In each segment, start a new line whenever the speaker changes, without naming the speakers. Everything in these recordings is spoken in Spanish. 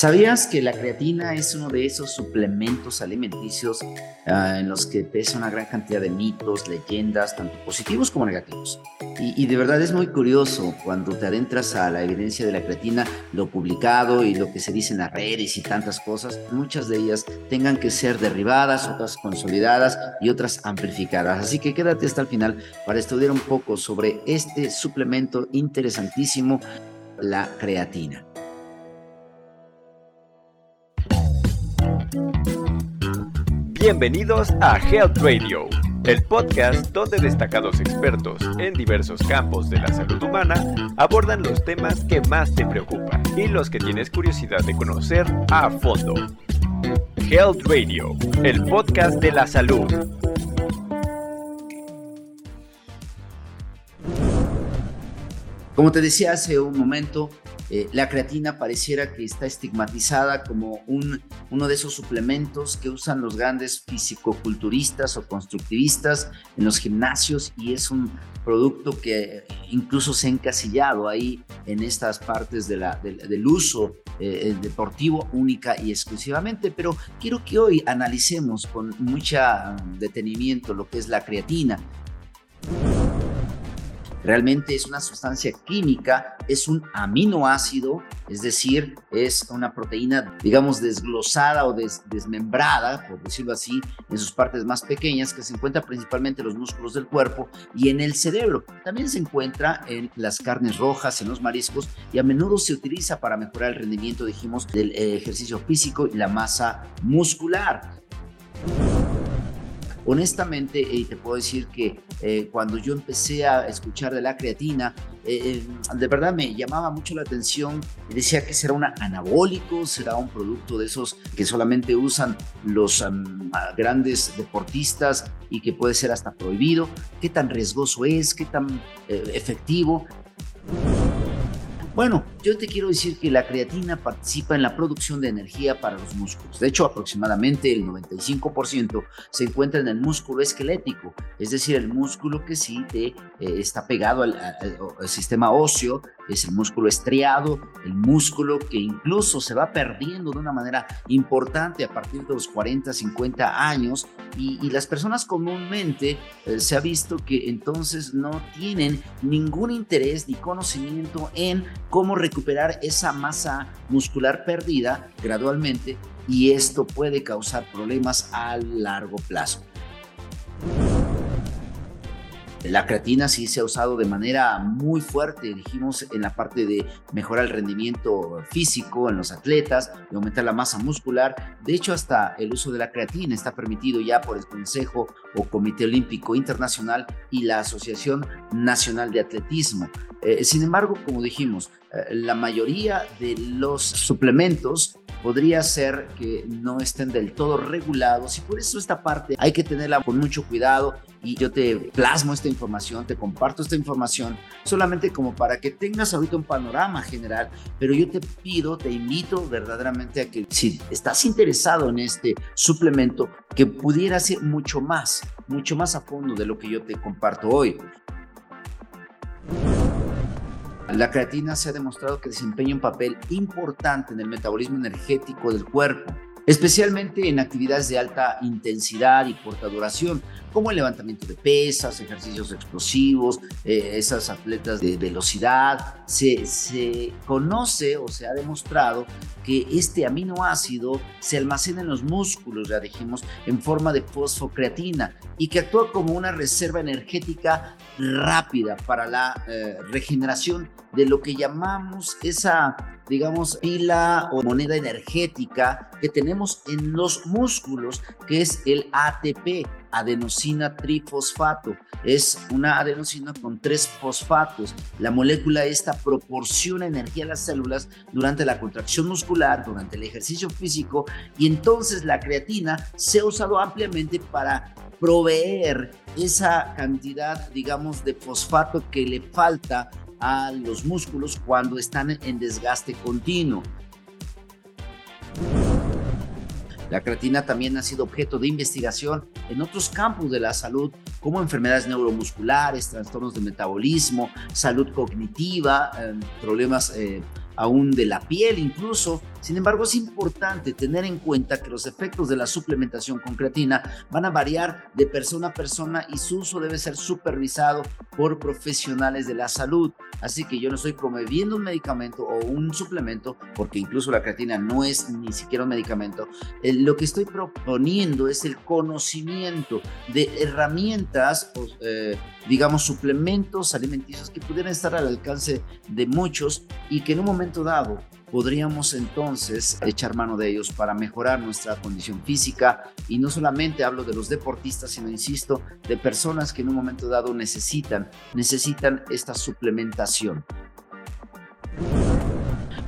¿Sabías que la creatina es uno de esos suplementos alimenticios ah, en los que pesa una gran cantidad de mitos, leyendas, tanto positivos como negativos? Y, de verdad es muy curioso cuando te adentras a la evidencia de la creatina, lo publicado y lo que se dice en las redes y tantas cosas, muchas de ellas tengan que ser derribadas, otras consolidadas y otras amplificadas. Así que quédate hasta el final para estudiar un poco sobre este suplemento interesantísimo, la creatina.
Bienvenidos a Health Radio, el podcast donde destacados expertos en diversos campos de la salud humana abordan los temas que más te preocupan y los que tienes curiosidad de conocer a fondo. Health Radio, el podcast de la salud.
Como te decía hace un momento, eh, la creatina pareciera que está estigmatizada como un, uno de esos suplementos que usan los grandes fisicoculturistas o constructivistas en los gimnasios y es un producto que incluso se ha encasillado ahí en estas partes de del uso eh, deportivo única y exclusivamente. Pero quiero que hoy analicemos con mucho detenimiento lo que es la creatina. Realmente es una sustancia química, es un aminoácido, es decir, es una proteína, digamos, desglosada o desmembrada, por decirlo así, en sus partes más pequeñas, que se encuentra principalmente en los músculos del cuerpo y en el cerebro. También se encuentra en las carnes rojas, en los mariscos y a menudo se utiliza para mejorar el rendimiento, dijimos, del eh, ejercicio físico y la masa muscular honestamente, y te puedo decir que eh, cuando yo empecé a escuchar de la creatina, eh, eh, de verdad me llamaba mucho la atención. Decía que será un anabólico, será un producto de esos que solamente usan los grandes deportistas y que puede ser hasta prohibido. ¿Qué tan riesgoso es? ¿Qué tan efectivo? Bueno, yo te quiero decir que la creatina participa en la producción de energía para los músculos. De hecho, aproximadamente el 95% se encuentra en el músculo esquelético, es decir, el músculo que sí te, eh, está pegado al, sistema óseo, es el músculo estriado, el músculo que incluso se va perdiendo de una manera importante a partir de los 40, 50 años y, las personas comúnmente eh, se ha visto que entonces no tienen ningún interés ni conocimiento en cómo recuperar esa masa muscular perdida gradualmente y esto puede causar problemas a largo plazo. La creatina sí se ha usado de manera muy fuerte, dijimos, en la parte de mejorar el rendimiento físico en los atletas, de aumentar la masa muscular. De hecho, hasta el uso de la creatina está permitido ya por el Consejo o Comité Olímpico Internacional y la Asociación Nacional de Atletismo. Eh, sin embargo, como dijimos, eh, la mayoría de los suplementos podría ser que no estén del todo regulados y por eso esta parte hay que tenerla con mucho cuidado y yo te plasmo esta información, te comparto esta información solamente como para que tengas ahorita un panorama general, pero yo te pido, te invito verdaderamente a que si estás interesado en este suplemento, que pudiera ser mucho más, mucho más a fondo de lo que yo te comparto hoy. La creatina se ha demostrado que desempeña un papel importante en el metabolismo energético del cuerpo, especialmente en actividades de alta intensidad y corta duración, como el levantamiento de pesas, ejercicios explosivos, eh, esas atletas de velocidad. Se, conoce o se ha demostrado que este aminoácido se almacena en los músculos, ya dijimos, en forma de fosfocreatina y que actúa como una reserva energética rápida para la eh, regeneración de lo que llamamos esa digamos, pila o moneda energética que tenemos en los músculos, que es el ATP, adenosina trifosfato. Es una adenosina con tres fosfatos. La molécula esta proporciona energía a las células durante la contracción muscular, durante el ejercicio físico y entonces la creatina se ha usado ampliamente para proveer esa cantidad, digamos, de fosfato que le falta a los músculos cuando están en desgaste continuo. La creatina también ha sido objeto de investigación en otros campos de la salud, como enfermedades neuromusculares, trastornos de metabolismo, salud cognitiva, em, problemas eh, aún de la piel incluso, Sin embargo, es importante tener en cuenta que los efectos de la suplementación con creatina van a variar de persona a persona y su uso debe ser supervisado por profesionales de la salud. Así que yo no estoy promoviendo un medicamento o un suplemento, porque incluso la creatina no es ni siquiera un medicamento. Eh, lo que estoy proponiendo es el conocimiento de herramientas, pues, eh, digamos, suplementos alimenticios que pudieran estar al alcance de muchos y que en un momento dado podríamos entonces echar mano de ellos para mejorar nuestra condición física y no solamente hablo de los deportistas, sino insisto, de personas que en un momento dado necesitan, necesitan esta suplementación.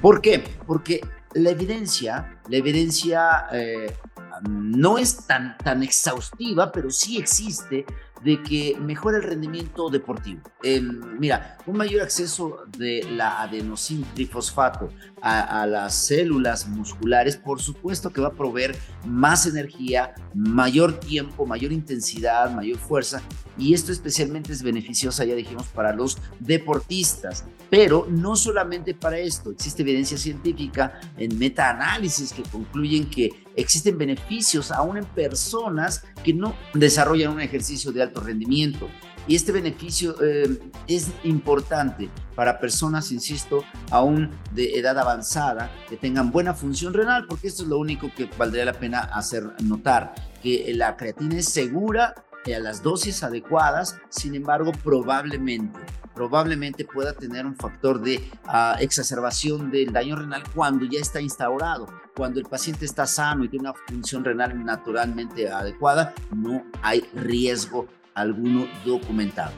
¿Por qué? Porque la evidencia, la evidencia eh, no es tan, tan exhaustiva, pero sí existe de que mejora el rendimiento deportivo. mira, un mayor acceso de la adenosín trifosfato a, las células musculares, por supuesto que va a proveer más energía, mayor tiempo, mayor intensidad, mayor fuerza, y esto especialmente es beneficioso, ya dijimos, para los deportistas. Pero no solamente para esto, existe evidencia científica en metaanálisis que concluyen que existen beneficios aún en personas que no desarrollan un ejercicio de alto rendimiento. Y este beneficio eh, es importante para personas, insisto, aún de edad avanzada, que tengan buena función renal, porque esto es lo único que valdría la pena hacer notar, que la creatina es segura a las dosis adecuadas, sin embargo, probablemente probablemente pueda tener un factor de ah, exacerbación del daño renal cuando ya está instaurado. Cuando el paciente está sano y tiene una función renal naturalmente adecuada, no hay riesgo alguno documentado.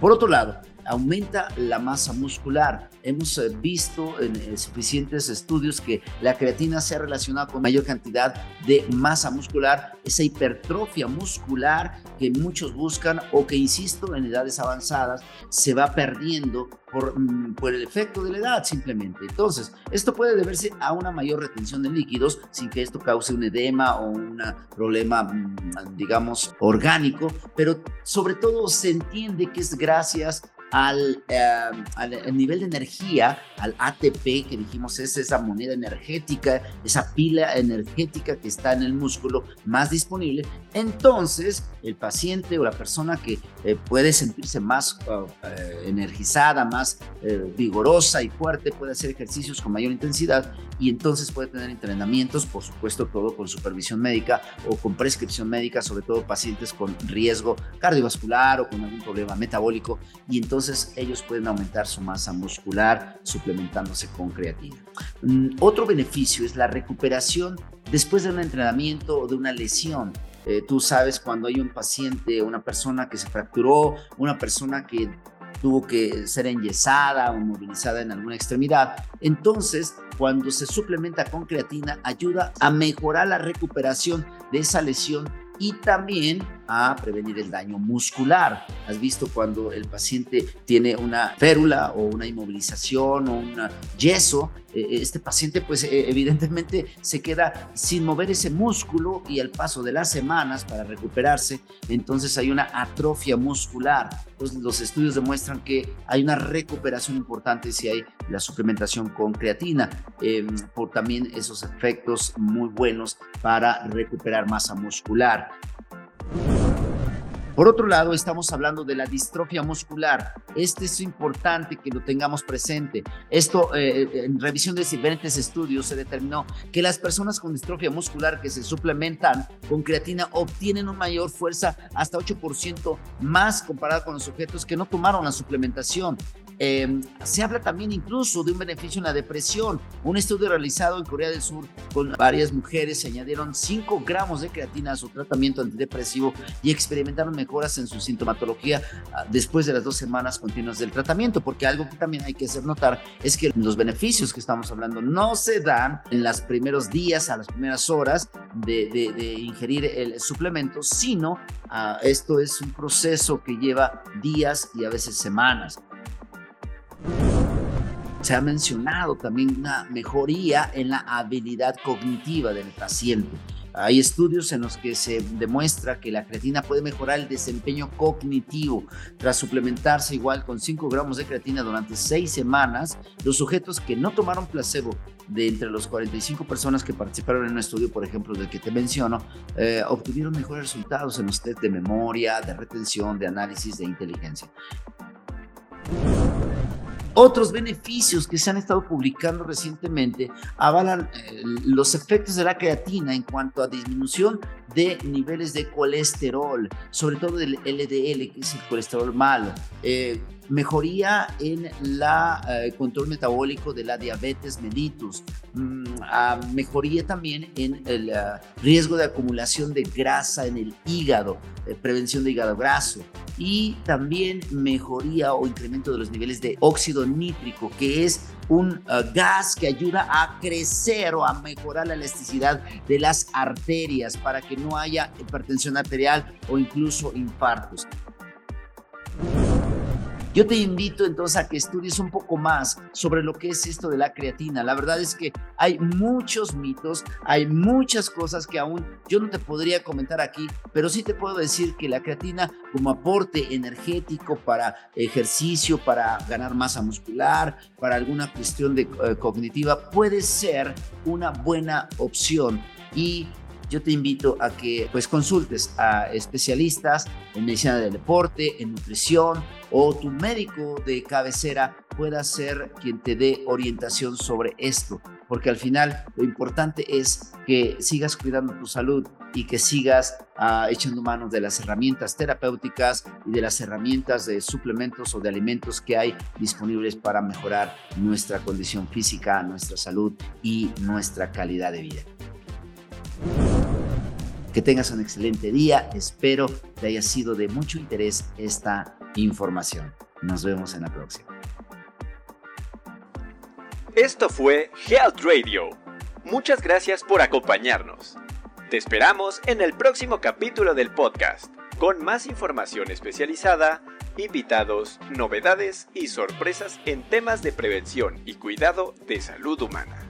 Por otro lado, aumenta la masa muscular. Hemos eh, visto en suficientes estudios que la creatina se ha relacionado con mayor cantidad de masa muscular, esa hipertrofia muscular que muchos buscan o que, insisto, en edades avanzadas se va perdiendo por, mm, por, el efecto de la edad simplemente. Entonces, esto puede deberse a una mayor retención de líquidos sin que esto cause un edema o un problema, mm, digamos, orgánico, pero sobre todo se entiende que es gracias al, em, al, nivel de energía, al ATP que dijimos es esa moneda energética, esa pila energética que está en el músculo más disponible, entonces el paciente o la persona que eh, puede sentirse más eh, energizada, más eh, vigorosa y fuerte, puede hacer ejercicios con mayor intensidad y entonces puede tener entrenamientos, por supuesto todo con supervisión médica o con prescripción médica, sobre todo pacientes con riesgo cardiovascular o con algún problema metabólico y entonces ellos pueden aumentar su masa muscular suplementándose con creatina. Mm, otro beneficio es la recuperación después de un entrenamiento o de una lesión. Eh, tú sabes cuando hay un paciente, una persona que se fracturó, una persona que tuvo que ser enyesada o movilizada en alguna extremidad. Entonces, cuando se suplementa con creatina, ayuda a mejorar la recuperación de esa lesión y también a prevenir el daño muscular. Has visto cuando el paciente tiene una férula o una inmovilización o un yeso, eh, este paciente pues eh, evidentemente se queda sin mover ese músculo y al paso de las semanas para recuperarse, entonces hay una atrofia muscular. Pues los estudios demuestran que hay una recuperación importante si hay la suplementación con creatina, em, por también esos efectos muy buenos para recuperar masa muscular. Por otro lado, estamos hablando de la distrofia muscular. Este es importante que lo tengamos presente. Esto, eh, en revisión de diferentes estudios, se determinó que las personas con distrofia muscular que se suplementan con creatina obtienen una mayor fuerza hasta 8% más comparada con los sujetos que no tomaron la suplementación. Em, se habla también incluso de un beneficio en la depresión. Un estudio realizado en Corea del Sur con varias mujeres se añadieron 5 gramos de creatina a su tratamiento antidepresivo y experimentaron mejoras en su sintomatología ah, después de las dos semanas continuas del tratamiento, porque algo que también hay que hacer notar es que los beneficios que estamos hablando no se dan en los primeros días, a las primeras horas de, ingerir el suplemento, sino ah, esto es un proceso que lleva días y a veces semanas. Se ha mencionado también una mejoría en la habilidad cognitiva del paciente. Hay estudios en los que se demuestra que la creatina puede mejorar el desempeño cognitivo. Tras suplementarse igual con 5 gramos de creatina durante 6 semanas, los sujetos que no tomaron placebo de entre los 45 personas que participaron en un estudio, por ejemplo, del que te menciono, eh, obtuvieron mejores resultados en los test de memoria, de retención, de análisis, de inteligencia. Otros beneficios que se han estado publicando recientemente avalan eh, los efectos de la creatina en cuanto a disminución de niveles de colesterol, sobre todo del LDL, que es el colesterol malo. Eh, mejoría en el eh, control metabólico de la diabetes mellitus, mm, mejoría también en el ah, riesgo de acumulación de grasa en el hígado, prevención de hígado graso y también mejoría o incremento de los niveles de óxido nítrico, que es un ah, gas que ayuda a crecer o a mejorar la elasticidad de las arterias para que no haya hipertensión arterial o incluso infartos. Yo te invito entonces a que estudies un poco más sobre lo que es esto de la creatina. La verdad es que hay muchos mitos, hay muchas cosas que aún yo no te podría comentar aquí, pero sí te puedo decir que la creatina como aporte energético para ejercicio, para ganar masa muscular, para alguna cuestión de, eh, cognitiva, puede ser una buena opción. Y yo te invito a que pues consultes a especialistas en medicina del deporte, en nutrición o tu médico de cabecera pueda ser quien te dé orientación sobre esto, porque al final lo importante es que sigas cuidando tu salud y que sigas ah, echando manos de las herramientas terapéuticas y de las herramientas de suplementos o de alimentos que hay disponibles para mejorar nuestra condición física, nuestra salud y nuestra calidad de vida. Que tengas un excelente día. Espero te haya sido de mucho interés esta información. Nos vemos en la próxima.
Esto fue Health Radio. Muchas gracias por acompañarnos. Te esperamos en el próximo capítulo del podcast, con más información especializada, invitados, novedades y sorpresas en temas de prevención y cuidado de salud humana.